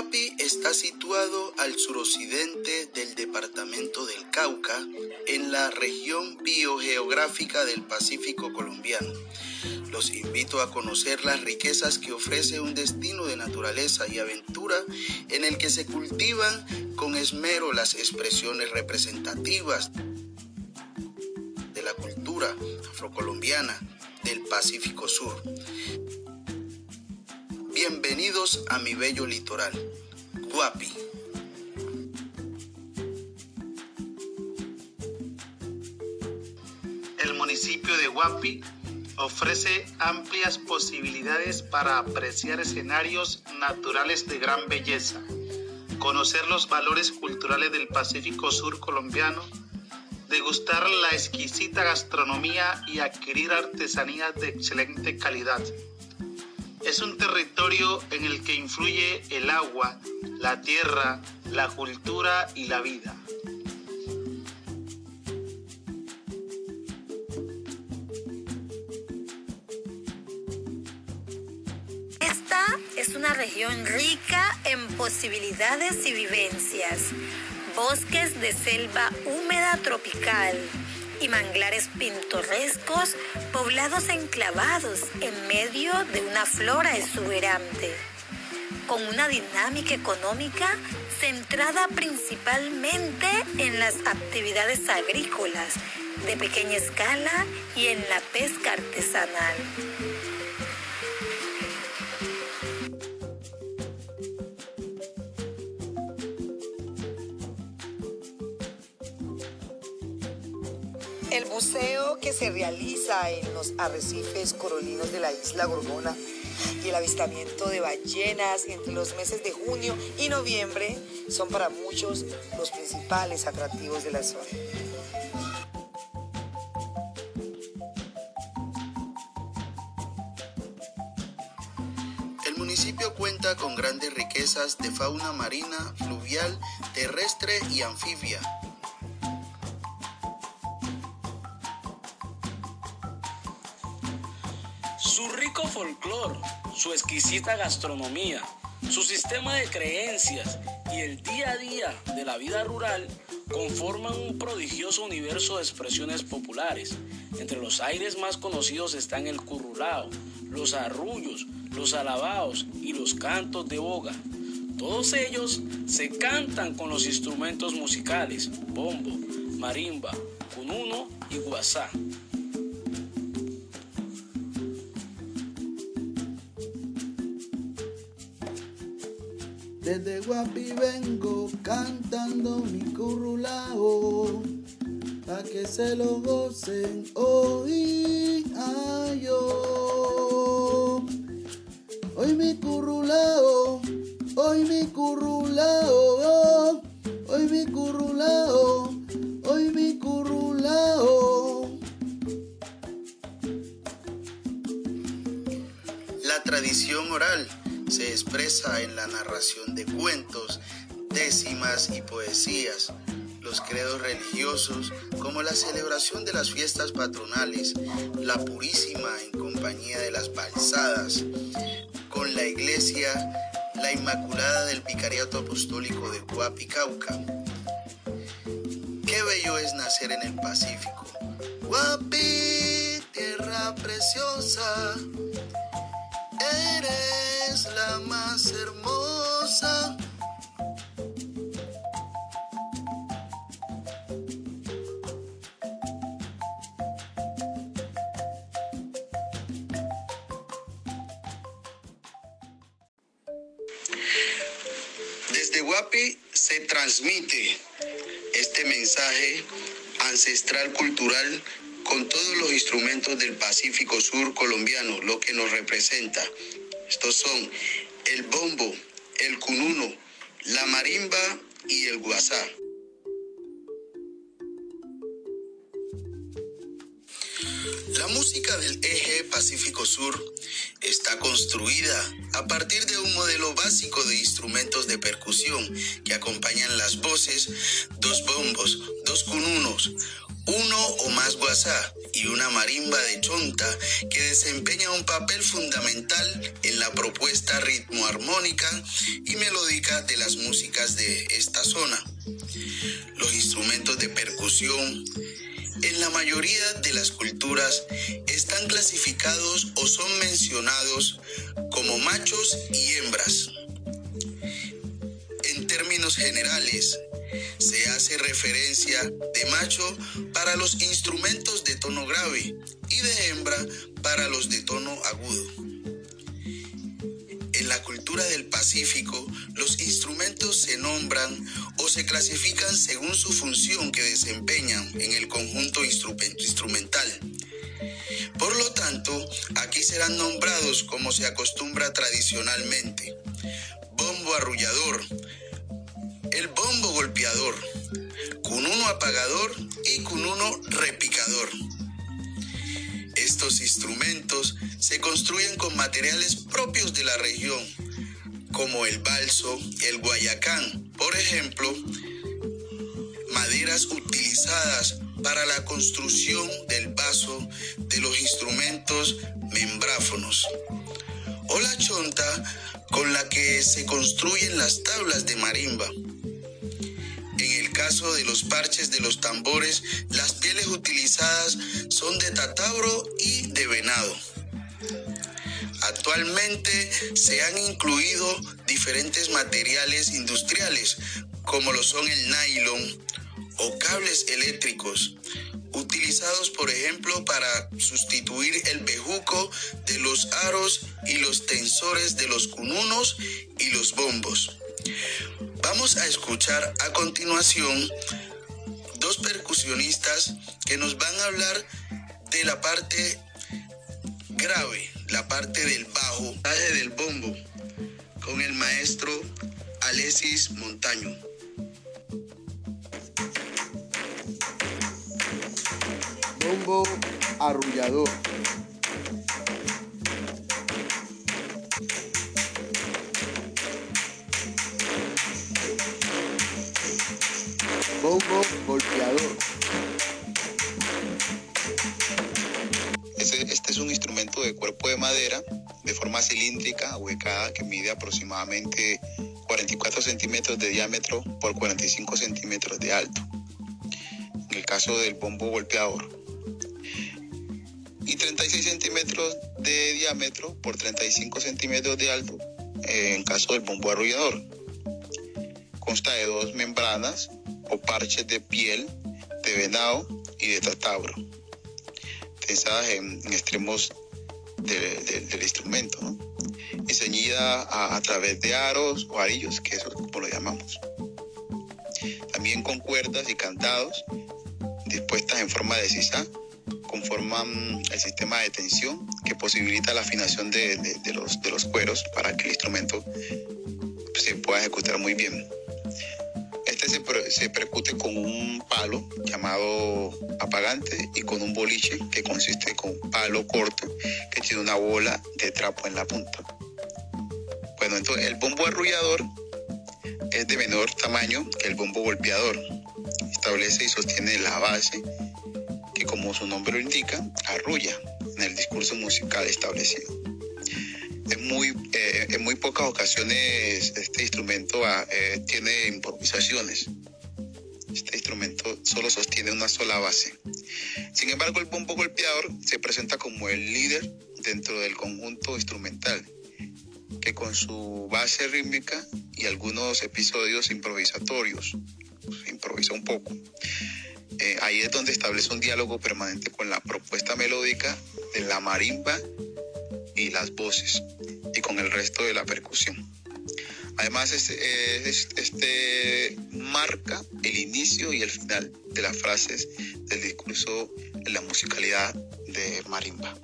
Guapi está situado al suroccidente del departamento del Cauca, en la región biogeográfica del Pacífico colombiano. Los invito a conocer las riquezas que ofrece un destino de naturaleza y aventura en el que se cultivan con esmero las expresiones representativas de la cultura afrocolombiana del Pacífico Sur. Bienvenidos a mi bello litoral, Guapi. El municipio de Guapi ofrece amplias posibilidades para apreciar escenarios naturales de gran belleza, conocer los valores culturales del Pacífico Sur colombiano, degustar la exquisita gastronomía y adquirir artesanías de excelente calidad. Es un territorio en el que influye el agua, la tierra, la cultura y la vida. Esta es una región rica en posibilidades y vivencias. Bosques de selva húmeda tropical y manglares pintorescos poblados enclavados en medio de una flora exuberante, con una dinámica económica centrada principalmente en las actividades agrícolas de pequeña escala y en la pesca artesanal. El buceo que se realiza en los arrecifes corolinos de la isla Gorgona y el avistamiento de ballenas entre los meses de junio y noviembre son para muchos los principales atractivos de la zona. El municipio cuenta con grandes riquezas de fauna marina, fluvial, terrestre y anfibia. Su exquisita gastronomía, su sistema de creencias y el día a día de la vida rural conforman un prodigioso universo de expresiones populares. Entre los aires más conocidos están el currulao, los arrullos, los alabaos y los cantos de boga. Todos ellos se cantan con los instrumentos musicales, bombo, marimba, cununo y guasá. Desde Guapi vengo cantando mi currulao, pa' que se lo gocen hoy, ay, yo. Hoy mi currulao, hoy mi currulao, hoy mi currulao, hoy mi currulao. La tradición oral se expresa en la narración de cuentos, décimas y poesías, los credos religiosos como la celebración de las fiestas patronales, la purísima en compañía de las balsadas, con la iglesia, la Inmaculada del Vicariato Apostólico de Guapi, Cauca. Qué bello es nacer en el Pacífico. Guapi, tierra preciosa, eres la más hermosa. Desde Guapi se transmite este mensaje ancestral cultural con todos los instrumentos del Pacífico Sur colombiano, lo que nos representa. Estos son el bombo, el cununo, la marimba y el guasá. La música del eje Pacífico Sur está construida a partir de un modelo básico de instrumentos de percusión que acompañan las voces, dos bombos, dos cununos, uno o más guasá y una marimba de chonta que desempeña un papel fundamental en la propuesta ritmo armónica y melódica de las músicas de esta zona. Los instrumentos de percusión en la mayoría de las culturas están clasificados o son mencionados como machos y hembras. En términos generales, se hace referencia de macho para los instrumentos de tono grave y de hembra para los de tono agudo. En la cultura del Pacífico, los instrumentos se nombran o se clasifican según su función que desempeñan en el conjunto instrumental. Por lo tanto, aquí serán nombrados como se acostumbra tradicionalmente. Bombo arrullador, el bombo golpeador, cununo apagador y cununo repicador. Estos instrumentos se construyen con materiales propios de la región, como el balso, el guayacán, por ejemplo, maderas utilizadas para la construcción del vaso de los instrumentos membráfonos, o la chonta con la que se construyen las tablas de marimba caso de los parches de los tambores, las pieles utilizadas son de tatabro y de venado. Actualmente se han incluido diferentes materiales industriales, como lo son el nylon o cables eléctricos, utilizados por ejemplo para sustituir el bejuco de los aros y los tensores de los cununos y los bombos. Vamos a escuchar a continuación dos percusionistas que nos van a hablar de la parte grave, la parte del bajo, del bombo, con el maestro Alexis Montaño. Bombo arrullador. Bombo golpeador. Este, es un instrumento de cuerpo de madera de forma cilíndrica, huecada, que mide aproximadamente 44 centímetros de diámetro por 45 centímetros de alto. En el caso del bombo golpeador. Y 36 centímetros de diámetro por 35 centímetros de alto en caso del bombo arrullador. Consta de dos membranas o parches de piel de venado y de tatabro, tensadas en, extremos del instrumento, y ceñida a, través de aros o arillos, que es como lo llamamos. También con cuerdas y candados dispuestas en forma de sisa, conforman el sistema de tensión que posibilita la afinación de, los, de los cueros para que el instrumento se pueda ejecutar muy bien se, percute con un palo llamado apagante y con un boliche que consiste con un palo corto que tiene una bola de trapo en la punta. Bueno, entonces el bombo arrullador es de menor tamaño que el bombo golpeador. Establece y sostiene la base que como su nombre lo indica, arrulla en el discurso musical establecido en muy, eh, en muy pocas ocasiones este instrumento ah, eh, tiene improvisaciones. Este instrumento solo sostiene una sola base. Sin embargo, el bombo golpeador se presenta como el líder dentro del conjunto instrumental, que con su base rítmica y algunos episodios improvisatorios, improvisa un poco. Eh, ahí es donde establece un diálogo permanente con la propuesta melódica de la marimba y las voces y con el resto de la percusión. Además, este, este, marca el inicio y el final de las frases del discurso en la musicalidad de marimba.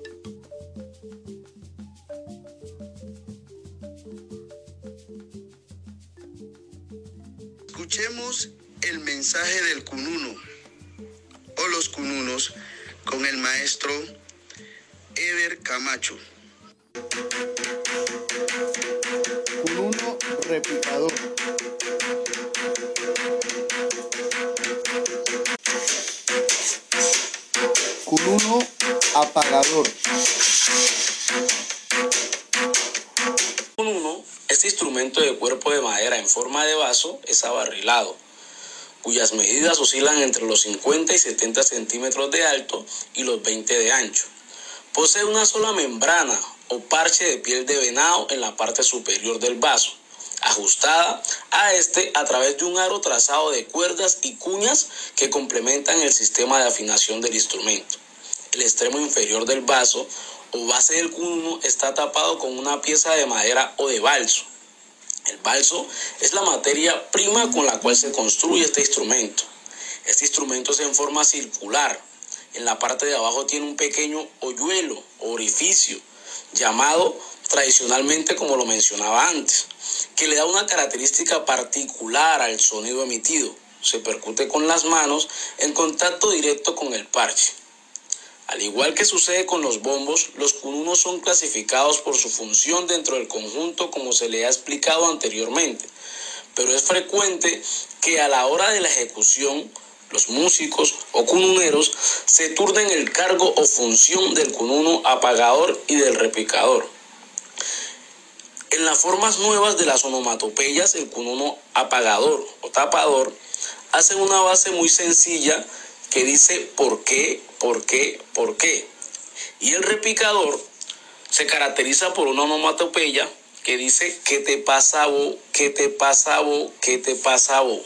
Escuchemos el mensaje del cununo o los cununos con el maestro Camacho. Cununo repicador. Cununo apagador. Cununo, este instrumento de cuerpo de madera en forma de vaso es abarrilado, cuyas medidas oscilan entre los 50 y 70 centímetros de alto y los 20 de ancho. Posee una sola membrana o parche de piel de venado en la parte superior del vaso, ajustada a este a través de un aro trazado de cuerdas y cuñas que complementan el sistema de afinación del instrumento. El extremo inferior del vaso o base del cununo está tapado con una pieza de madera o de balso. El balso es la materia prima con la cual se construye este instrumento. Este instrumento es en forma circular. En la parte de abajo tiene un pequeño hoyuelo orificio llamado tradicionalmente como lo mencionaba antes, que le da una característica particular al sonido emitido. Se percute con las manos en contacto directo con el parche. Al igual que sucede con los bombos, los cununos son clasificados por su función dentro del conjunto como se le ha explicado anteriormente, pero es frecuente que a la hora de la ejecución los músicos o cununeros se turnen el cargo o función del cununo apagador y del repicador. En las formas nuevas de las onomatopeyas, el cununo apagador o tapador hace una base muy sencilla que dice por qué, por qué, por qué. Y el repicador se caracteriza por una onomatopeya que dice qué te pasa vos, qué te pasa vos, qué te pasa vos.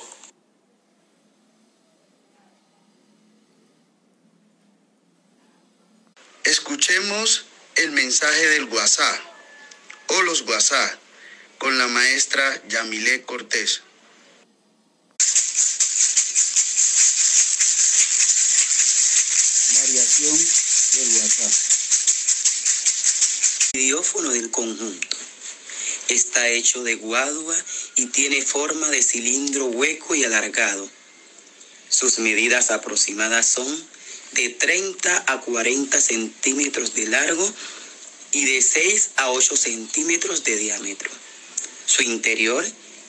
Escuchemos el mensaje del WhatsApp o los WhatsApp con la maestra Yamile Cortés. Variación del WhatsApp. El idiófono del conjunto está hecho de guadua y tiene forma de cilindro hueco y alargado. Sus medidas aproximadas son de 30 a 40 centímetros de largo y de 6 a 8 centímetros de diámetro. Su interior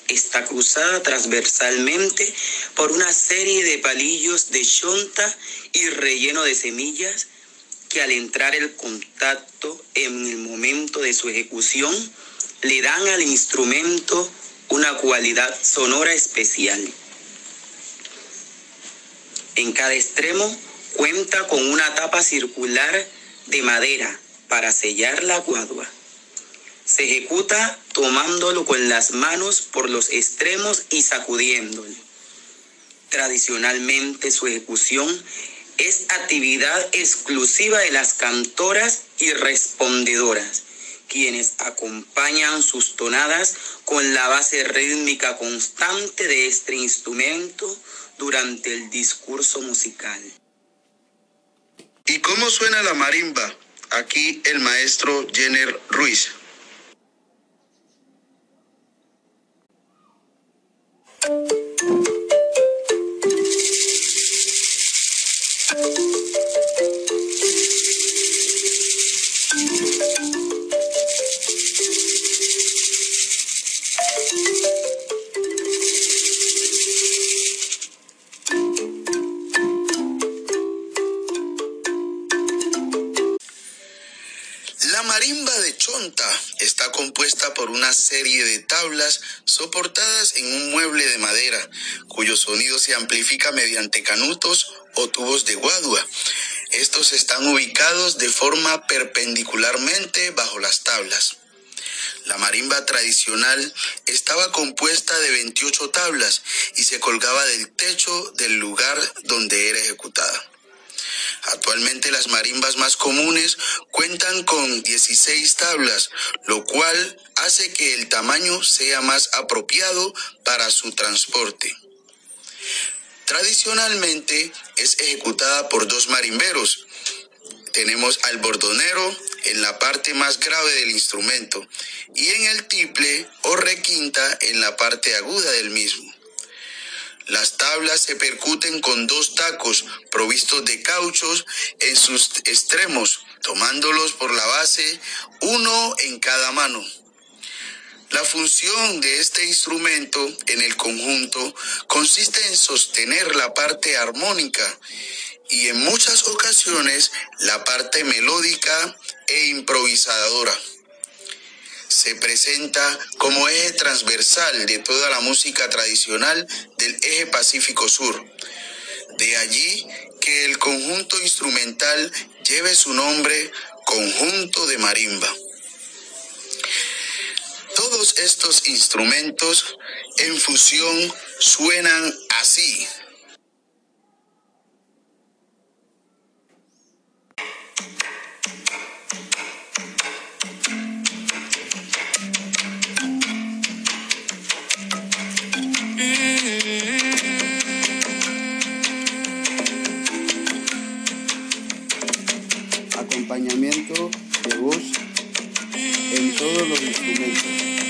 está cruzada transversalmente por una serie de palillos de chonta y relleno de semillas que al entrar el contacto en el momento de su ejecución le dan al instrumento una cualidad sonora especial. En cada extremo cuenta con una tapa circular de madera para sellar la guadua. Se ejecuta tomándolo con las manos por los extremos y sacudiéndolo. Tradicionalmente su ejecución es actividad exclusiva de las cantoras y respondedoras, quienes acompañan sus tonadas con la base rítmica constante de este instrumento durante el discurso musical. ¿Y cómo suena la marimba? Aquí el maestro Jenner Ruiz. Una serie de tablas soportadas en un mueble de madera, cuyo sonido se amplifica mediante canutos o tubos de guadua. Estos están ubicados de forma perpendicularmente bajo las tablas. La marimba tradicional estaba compuesta de 28 tablas y se colgaba del techo del lugar donde era ejecutada. Actualmente las marimbas más comunes cuentan con 16 tablas, lo cual hace que el tamaño sea más apropiado para su transporte. Tradicionalmente es ejecutada por dos marimberos. Tenemos al bordonero en la parte más grave del instrumento y en el tiple o requinta en la parte aguda del mismo. Las tablas se percuten con dos tacos provistos de cauchos en sus extremos tomándolos por la base, uno en cada mano. La función de este instrumento en el conjunto consiste en sostener la parte armónica y en muchas ocasiones la parte melódica e improvisadora. Se presenta como eje transversal de toda la música tradicional del eje Pacífico Sur. De allí que el conjunto instrumental lleve su nombre conjunto de marimba. Todos estos instrumentos en fusión suenan así. Acompañamiento de voz en todos los instrumentos.